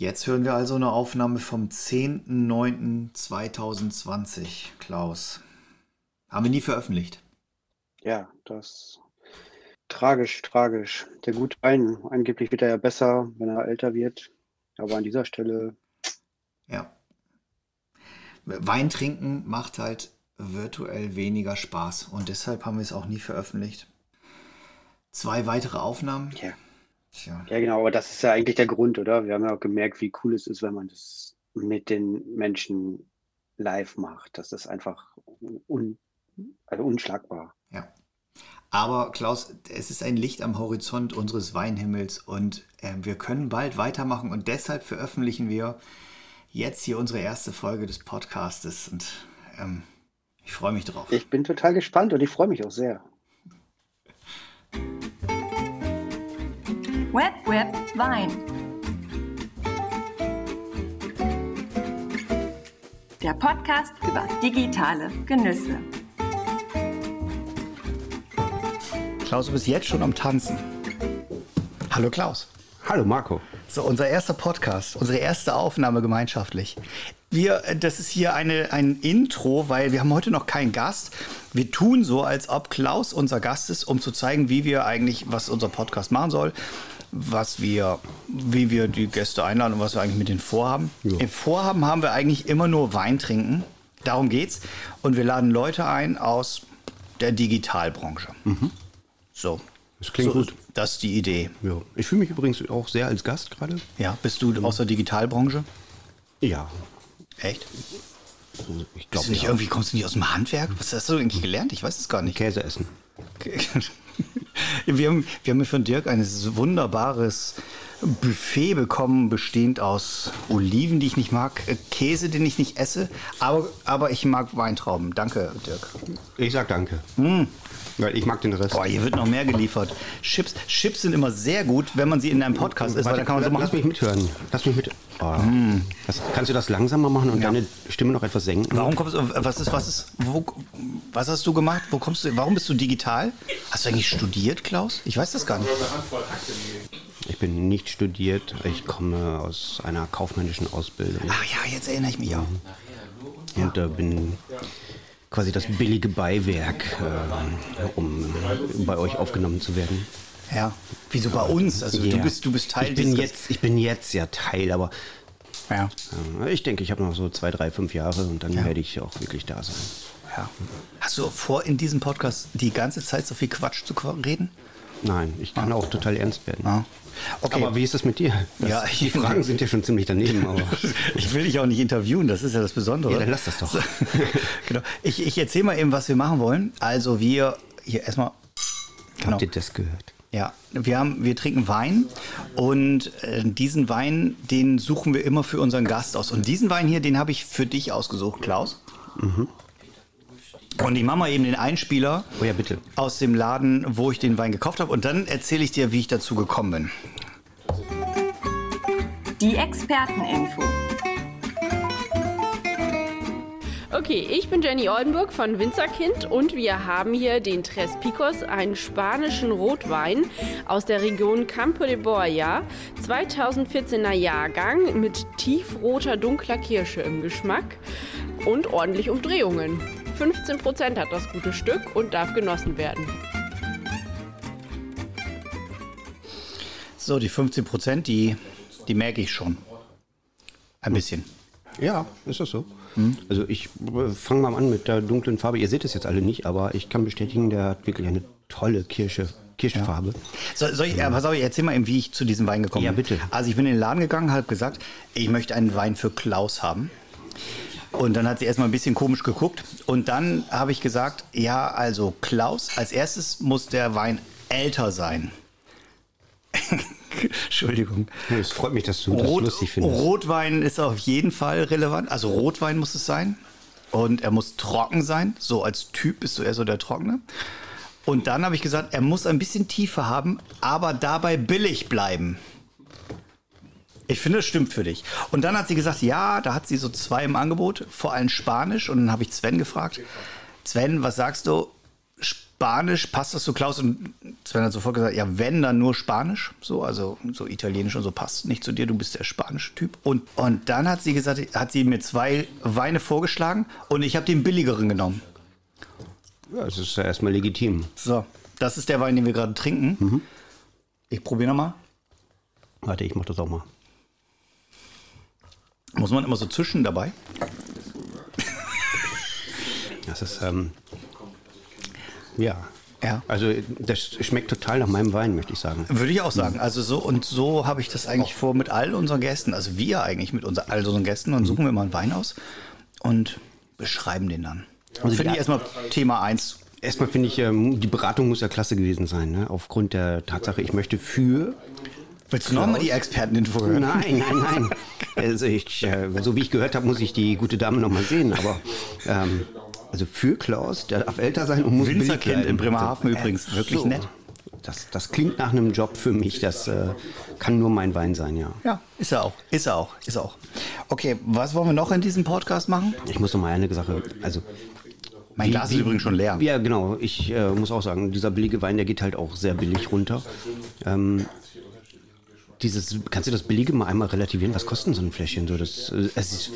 Jetzt hören wir also eine Aufnahme vom 10.09.2020, Klaus. Haben wir nie veröffentlicht. Ja, das tragisch, tragisch. Der gute Wein, angeblich wird er ja besser, wenn er älter wird. Aber an dieser Stelle. Ja. Wein trinken macht halt virtuell weniger Spaß und deshalb haben wir es auch nie veröffentlicht. Zwei weitere Aufnahmen. Ja. Tja. Ja, genau, aber das ist ja eigentlich der Grund, oder? Wir haben ja auch gemerkt, wie cool es ist, wenn man das mit den Menschen live macht. Das ist einfach un, also unschlagbar. Ja. Aber Klaus, es ist ein Licht am Horizont unseres Weinhimmels und äh, wir können bald weitermachen und deshalb veröffentlichen wir jetzt hier unsere erste Folge des Podcastes und ähm, ich freue mich drauf. Ich bin total gespannt und ich freue mich auch sehr. Web Web Wein. Der Podcast über digitale Genüsse. Klaus, du bist jetzt schon am Tanzen. Hallo Klaus. Hallo Marco. So, unser erster Podcast, unsere erste Aufnahme gemeinschaftlich. Wir, äh, das ist hier eine, ein Intro, weil wir haben heute noch keinen Gast. Wir tun so, als ob Klaus unser Gast ist, um zu zeigen, wie wir eigentlich, was unser Podcast machen soll, was wir, wie wir die Gäste einladen und was wir eigentlich mit denen vorhaben. Ja. Im Vorhaben haben wir eigentlich immer nur Wein trinken. Darum geht's. Und wir laden Leute ein aus der Digitalbranche. Mhm. So. Das klingt so, gut. Das ist die Idee. Ja. Ich fühle mich übrigens auch sehr als Gast gerade. Ja, bist du aus der Digitalbranche? Ja. Echt? Ich glaube nicht. Irgendwie kommst du nicht aus dem Handwerk? Was hast du eigentlich gelernt? Ich weiß es gar nicht. Käse essen. wir, haben, wir haben von Dirk ein wunderbares Buffet bekommen, bestehend aus Oliven, die ich nicht mag, äh, Käse, den ich nicht esse, aber, aber ich mag Weintrauben. Danke, Dirk. Ich sag danke. Mm. Weil ich mag den Rest. Boah, hier wird noch mehr geliefert. Chips, Chips sind immer sehr gut, wenn man sie in einem Podcast isst, weil dann kann man so machen. Lass mich mithören. Lass mich mit. Oh. Mm. Das, kannst du das langsamer machen und ja. deine Stimme noch etwas senken? Warum kommst du, was ist, was ist, wo, was hast du gemacht? Wo kommst du, warum bist du digital? Hast du eigentlich studiert, Klaus? Ich weiß das gar nicht. Ich bin nicht studiert. Ich komme aus einer kaufmännischen Ausbildung. Ach ja, jetzt erinnere ich mich auch. Und äh, bin quasi das billige Beiwerk, äh, um bei euch aufgenommen zu werden. Ja, wieso bei uns? Also ja. du bist du bist Teil ich bin jetzt Ich bin jetzt ja Teil, aber ja. Äh, ich denke, ich habe noch so zwei, drei, fünf Jahre und dann ja. werde ich auch wirklich da sein. Ja. Hast du vor, in diesem Podcast die ganze Zeit so viel Quatsch zu reden? Nein, ich kann ah. auch total ernst werden. Ah. Okay. Aber wie ist das mit dir? Das, ja, die Fragen sind ja schon ziemlich daneben. Aber. ich will dich auch nicht interviewen, das ist ja das Besondere. Ja, dann lass das doch. genau. Ich, ich erzähle mal eben, was wir machen wollen. Also wir, hier erstmal. Genau. Habt ihr das gehört? Ja, wir, haben, wir trinken Wein und äh, diesen Wein, den suchen wir immer für unseren Gast aus. Und diesen Wein hier, den habe ich für dich ausgesucht, Klaus. Mhm. Und ich mache mal eben den Einspieler oh ja, bitte. aus dem Laden, wo ich den Wein gekauft habe. Und dann erzähle ich dir, wie ich dazu gekommen bin. Die Experteninfo. Okay, ich bin Jenny Oldenburg von Winzerkind und wir haben hier den Tres Picos, einen spanischen Rotwein aus der Region Campo de Borja, 2014er Jahrgang mit tiefroter dunkler Kirsche im Geschmack und ordentlich Umdrehungen. 15% hat das gute Stück und darf genossen werden. So, die 15%, die, die merke ich schon. Ein bisschen. Ja, ist das so. Hm? Also ich äh, fange mal an mit der dunklen Farbe. Ihr seht es jetzt alle nicht, aber ich kann bestätigen, der hat wirklich eine tolle Kirsche, Kirschfarbe. Ja. So, soll ich, ja. pass auf, ich erzähl mal eben, wie ich zu diesem Wein gekommen bin. Ja, bitte. Also ich bin in den Laden gegangen, habe gesagt, ich möchte einen Wein für Klaus haben. Und dann hat sie erstmal ein bisschen komisch geguckt. Und dann habe ich gesagt, ja, also Klaus, als erstes muss der Wein älter sein. Entschuldigung. Es freut mich, dass du das Rot, lustig findest. Rotwein ist auf jeden Fall relevant. Also Rotwein muss es sein. Und er muss trocken sein. So als Typ bist du eher so der Trockene. Und dann habe ich gesagt, er muss ein bisschen tiefer haben, aber dabei billig bleiben. Ich finde, das stimmt für dich. Und dann hat sie gesagt, ja, da hat sie so zwei im Angebot, vor allem Spanisch. Und dann habe ich Sven gefragt, Sven, was sagst du? Spanisch, passt das zu Klaus? Und Sven hat sofort gesagt, ja, wenn, dann nur Spanisch. So, also so Italienisch und so passt nicht zu dir, du bist der spanische Typ. Und, und dann hat sie gesagt, hat sie mir zwei Weine vorgeschlagen und ich habe den billigeren genommen. Ja, es ist ja erstmal legitim. So, das ist der Wein, den wir gerade trinken. Ich probiere nochmal. Warte, ich mach das auch mal. Muss man immer so zwischen dabei? Das ist, ähm, ja. Ja. Also das schmeckt total nach meinem Wein, möchte ich sagen. Würde ich auch sagen. Also so und so habe ich das eigentlich vor mit all unseren Gästen. Also wir eigentlich mit unser, all unseren Gästen. Dann suchen wir mal einen Wein aus und beschreiben den dann. Also finde ich erstmal Thema 1. Erstmal finde ich, ähm, die Beratung muss ja klasse gewesen sein, ne? aufgrund der Tatsache, ich möchte für Willst du nochmal die Experteninfo hören? Nein, nein, nein. Also ich, äh, so wie ich gehört habe, muss ich die gute Dame noch mal sehen. Aber ähm, also für Klaus, der darf älter sein und muss Winzerkind in Bremerhaven Also, übrigens, wirklich nett. Das, das klingt nach einem Job für mich. Das äh, kann nur mein Wein sein, ja. Ja, ist er auch. Ist er auch. Ist er auch. Okay, was wollen wir noch in diesem Podcast machen? Ich muss noch mal eine Sache, also Mein Glas ist übrigens schon leer. Ja, genau. Ich äh, muss auch sagen, dieser billige Wein, der geht halt auch sehr billig runter. Ähm, dieses, kannst du das Billige mal einmal relativieren? Was kostet so ein Fläschchen? So, das, äh, es ist,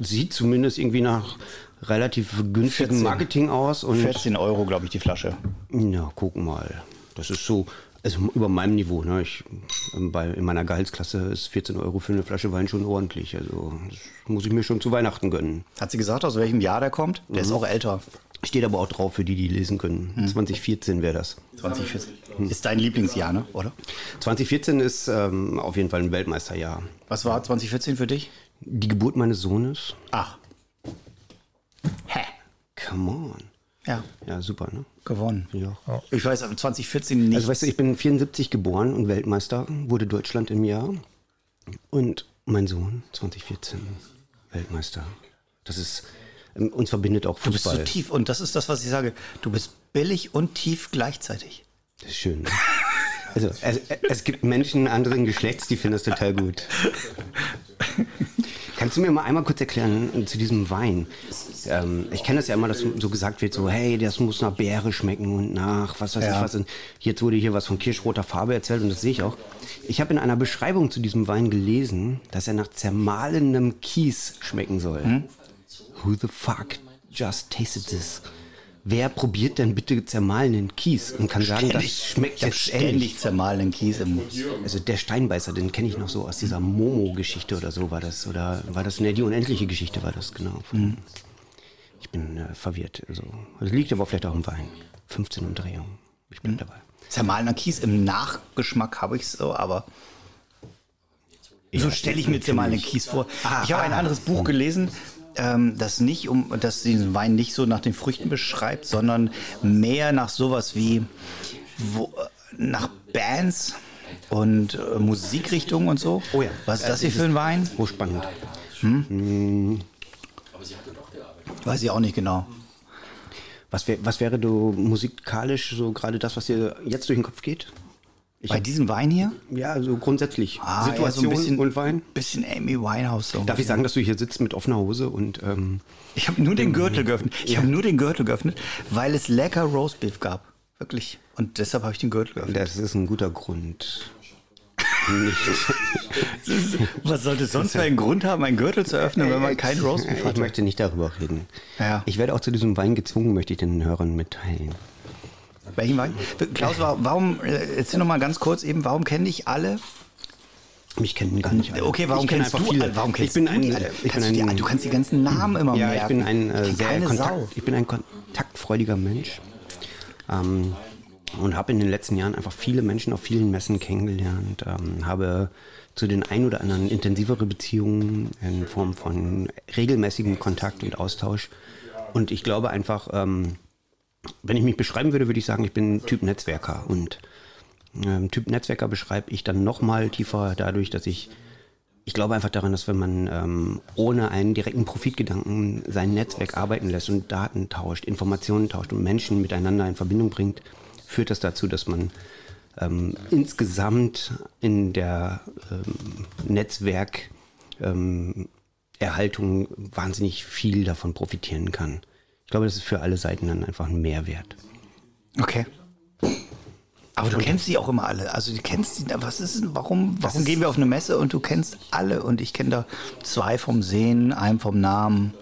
sieht zumindest irgendwie nach relativ günstigem 14. Marketing aus. Und 14 Euro, glaube ich, die Flasche. ja, guck mal. Das ist so, also über meinem Niveau. Ne? Ich, ähm, bei, in meiner Gehaltsklasse ist 14 Euro für eine Flasche Wein schon ordentlich. Also das muss ich mir schon zu Weihnachten gönnen. Hat sie gesagt, aus welchem Jahr der kommt? Der ist auch älter. Steht aber auch drauf für die, die lesen können. 2014 wäre das. 2014. Ist dein Lieblingsjahr, ne? Oder? 2014 ist ähm, auf jeden Fall ein Weltmeisterjahr. Was war 2014 für dich? Die Geburt meines Sohnes. Ach. Hä? Come on. Ja, Ja, super, ne? gewonnen. Ja. Ich weiß, aber 2014 nicht. Also weißt du, ich bin 74 geboren und Weltmeister, wurde Deutschland im Jahr. Und mein Sohn 2014 Weltmeister. Das ist, uns verbindet auch du bist Fußball. so tief und das ist das, was ich sage. Du bist billig und tief gleichzeitig. Das ist schön. Ne? Also es, es gibt Menschen anderen Geschlechts, die finden das total gut. Kannst du mir mal einmal kurz erklären äh, zu diesem Wein? Ähm, ich kenne das ja immer, dass so gesagt wird, so hey, das muss nach Beere schmecken und nach was weiß Ja. ich was. Und jetzt wurde hier was von kirschroter Farbe erzählt und das sehe ich auch. Ich habe in einer Beschreibung zu diesem Wein gelesen, dass er nach zermahlenem Kies schmecken soll. Hm? Who the fuck just tasted this? Wer probiert denn bitte zermahlenen Kies und kann sagen, das schmeckt jetzt ähnlich? ständig zermahlenen Kies im Mund. Also der Steinbeißer, den kenne ich noch so aus dieser Momo-Geschichte oder so war das. Oder war das, ne, die unendliche Geschichte war das, genau. Ich bin äh, verwirrt. Also, das liegt aber vielleicht auch im Wein. 15 Umdrehungen. Ich bin dabei. Zermahlener Kies im Nachgeschmack habe ich so, aber so stelle ich mir zermahlenen Kies vor. ich habe ein anderes Buch gelesen, ähm, das nicht um, das diesen Wein nicht so nach den Früchten beschreibt, sondern mehr nach sowas wie wo, nach Bands und äh, Musikrichtungen und so. Oh ja. Was ist das hier für ein Wein? Hochspannend. Weiß ich auch nicht genau. Was, wär, was wäre du musikalisch so gerade das, was dir jetzt durch den Kopf geht? Bei diesem Wein hier? Ja, so grundsätzlich. Ah, Situation so ein bisschen, und Wein. Bisschen Amy Winehouse. So. Darf ich sagen, dass du hier sitzt mit offener Hose und ähm, Ich habe nur den Gürtel geöffnet. Ich habe nur den Gürtel geöffnet, weil es lecker Roastbeef gab. Wirklich. Und deshalb habe ich den Gürtel geöffnet. das ist ein guter Grund. Nicht. Was sollte es sonst für einen Grund haben, einen Gürtel zu öffnen, wenn man keinen Roastbeef Ich hat? möchte nicht darüber reden. Ja. Ich werde auch zu diesem Wein gezwungen, möchte ich den Hörern mitteilen. Welchen Wein? Klaus, wa- warum, äh, erzähl noch mal ganz kurz eben, warum kennen dich alle? Mich kennen gar nicht alle. Okay, warum ich kenn kennst einfach du viele. Warum kennst ich bin du ein, die alle? Ich bin Kannst du, ein, die, du kannst die ganzen Namen immer ja, merken. ich bin ein äh, kenn sehr Kontakt, Sau. ich bin ein kontaktfreudiger Mensch ähm, und habe in den letzten Jahren einfach viele Menschen auf vielen Messen kennengelernt, ähm, habe zu den ein oder anderen intensivere Beziehungen in Form von regelmäßigem Kontakt und Austausch. Und ich glaube einfach, ähm, wenn ich mich beschreiben würde, würde ich sagen, ich bin Typ Netzwerker. Und ähm, Typ Netzwerker beschreibe ich dann noch mal tiefer dadurch, dass ich ich glaube einfach daran, dass wenn man ähm, ohne einen direkten Profitgedanken sein Netzwerk arbeiten lässt und Daten tauscht, Informationen tauscht und Menschen miteinander in Verbindung bringt, führt das dazu, dass man ähm, insgesamt in der ähm, Netzwerkerhaltung ähm, wahnsinnig viel davon profitieren kann. Ich glaube, das ist für alle Seiten dann einfach ein Mehrwert. Okay. Aber du kennst die auch immer alle. Also du kennst die. Was ist denn, warum, warum ist- gehen wir auf eine Messe und du kennst alle? Und ich kenne da zwei vom Sehen, einen vom Namen.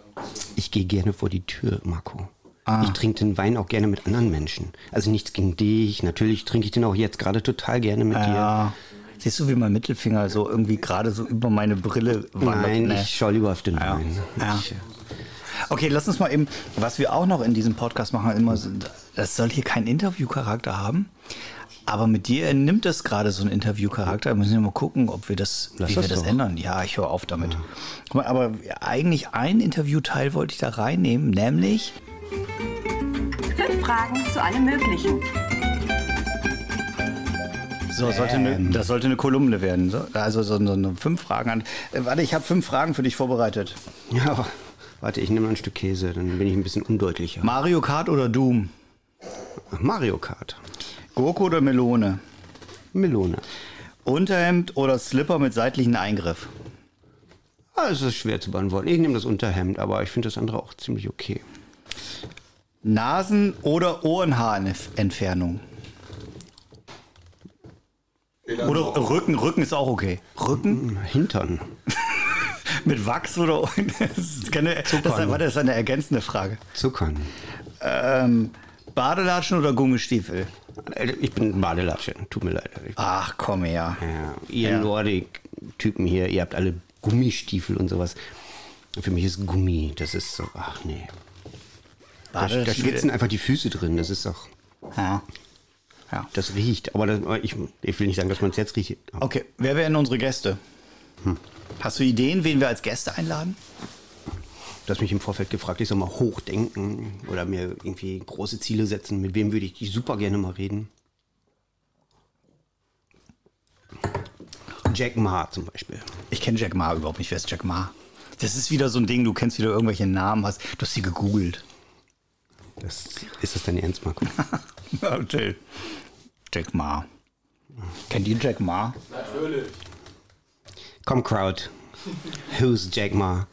Ich gehe gerne vor die Tür, Marco. Ah. Ich trinke den Wein auch gerne mit anderen Menschen. Also nichts gegen dich. Natürlich trinke ich den auch jetzt gerade total gerne mit dir. Ja. Siehst du, wie mein Mittelfinger so irgendwie gerade so über meine Brille wandert? Nein, Nee. ich schaue lieber auf den Ja. Wein. Ja. Ich, äh, Okay, lass uns mal eben, was wir auch noch in diesem Podcast machen, immer das soll hier keinen Interviewcharakter haben. Aber mit dir nimmt es gerade so einen Interviewcharakter. Wir müssen ja mal gucken, ob wir das, Lass wie das wir das doch. ändern. Ja, ich höre auf damit. Guck mal, aber eigentlich ein Interviewteil wollte ich da reinnehmen, nämlich Fünf Fragen zu allem Möglichen. So, sollte eine, das sollte eine Kolumne werden. So, also so, so eine fünf Fragen an. Äh, warte, ich habe fünf Fragen für dich vorbereitet. ja, warte, ich nehme mal ein Stück Käse, dann bin ich ein bisschen undeutlicher. Mario Kart oder Doom? Mario Kart. Gurke oder Melone? Melone. Unterhemd oder Slipper mit seitlichen Eingriff? Ah, es ist schwer zu beantworten. Ich nehme das Unterhemd, aber ich finde das andere auch ziemlich okay. Nasen- oder Ohrenhaarentfernung? Oder Rücken, Rücken ist auch okay. Rücken Hintern. mit Wachs oder das keine, das ist, warte, das eine ergänzende Frage. Zuckern. Ähm, Badelatschen oder Gummistiefel? Ich bin Badelatsche, tut mir leid. Ach, komm her. ja, ihr Ja. Nordic-Typen hier, ihr habt alle Gummistiefel und sowas. Für mich ist Gummi, das ist so, ach nee. Da, da Badelatschen- schwitzen einfach die Füße drin, das ist doch, Ja. ja. das riecht. Aber das, ich, ich will nicht sagen, dass man es jetzt riecht. Okay, wer wären unsere Gäste? Hast du Ideen, wen wir als Gäste einladen? Du hast mich im Vorfeld gefragt, ich soll mal hochdenken oder mir irgendwie große Ziele setzen. Mit wem würde ich super gerne mal reden? Jack Ma zum Beispiel. Ich kenne Jack Ma überhaupt nicht. Wer ist Jack Ma? Das ist wieder so ein Ding, du kennst wieder irgendwelche Namen, hast, du hast sie gegoogelt. Das, ist das dein Ernst, Marco? Jill. Jack Ma. Kennt ihr Jack Ma? Komm, Crowd. Who's Jack Ma?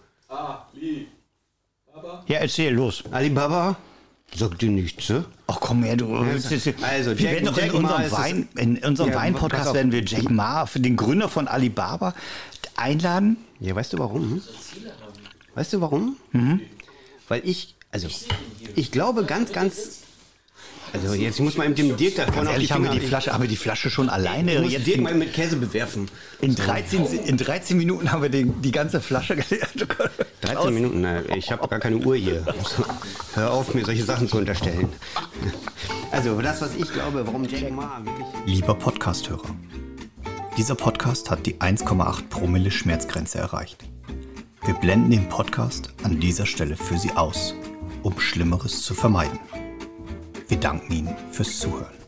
Ja, erzähl, los. Alibaba? Sagt dir nichts, ne? Ach komm her, du. Also, wir Jack- werden doch in unserem, Wein, in unserem Ja, Wein-Podcast werden wir Jack Ma, den Gründer von Alibaba, einladen. Ja, weißt du warum? Weißt du warum? Weil ich, also, ich glaube ganz, ganz. Also, jetzt ich muss mal eben dem Dirk da vorne auf die Ehrlich, haben wir die Flasche, haben wir die Flasche schon ich alleine muss jetzt Dirk in, mal mit Käse bewerfen. in, 13, in 13 Minuten haben wir den, die ganze Flasche geleert. 13 Minuten, ne, ich habe gar keine Uhr hier. Hör auf, mir solche Sachen zu unterstellen. Also, das, was ich glaube, warum Jack Ma wirklich. Lieber Podcasthörer, dieser Podcast hat die 1,8 Promille Schmerzgrenze erreicht. Wir blenden den Podcast an dieser Stelle für Sie aus, um Schlimmeres zu vermeiden. Wir danken Ihnen fürs Zuhören.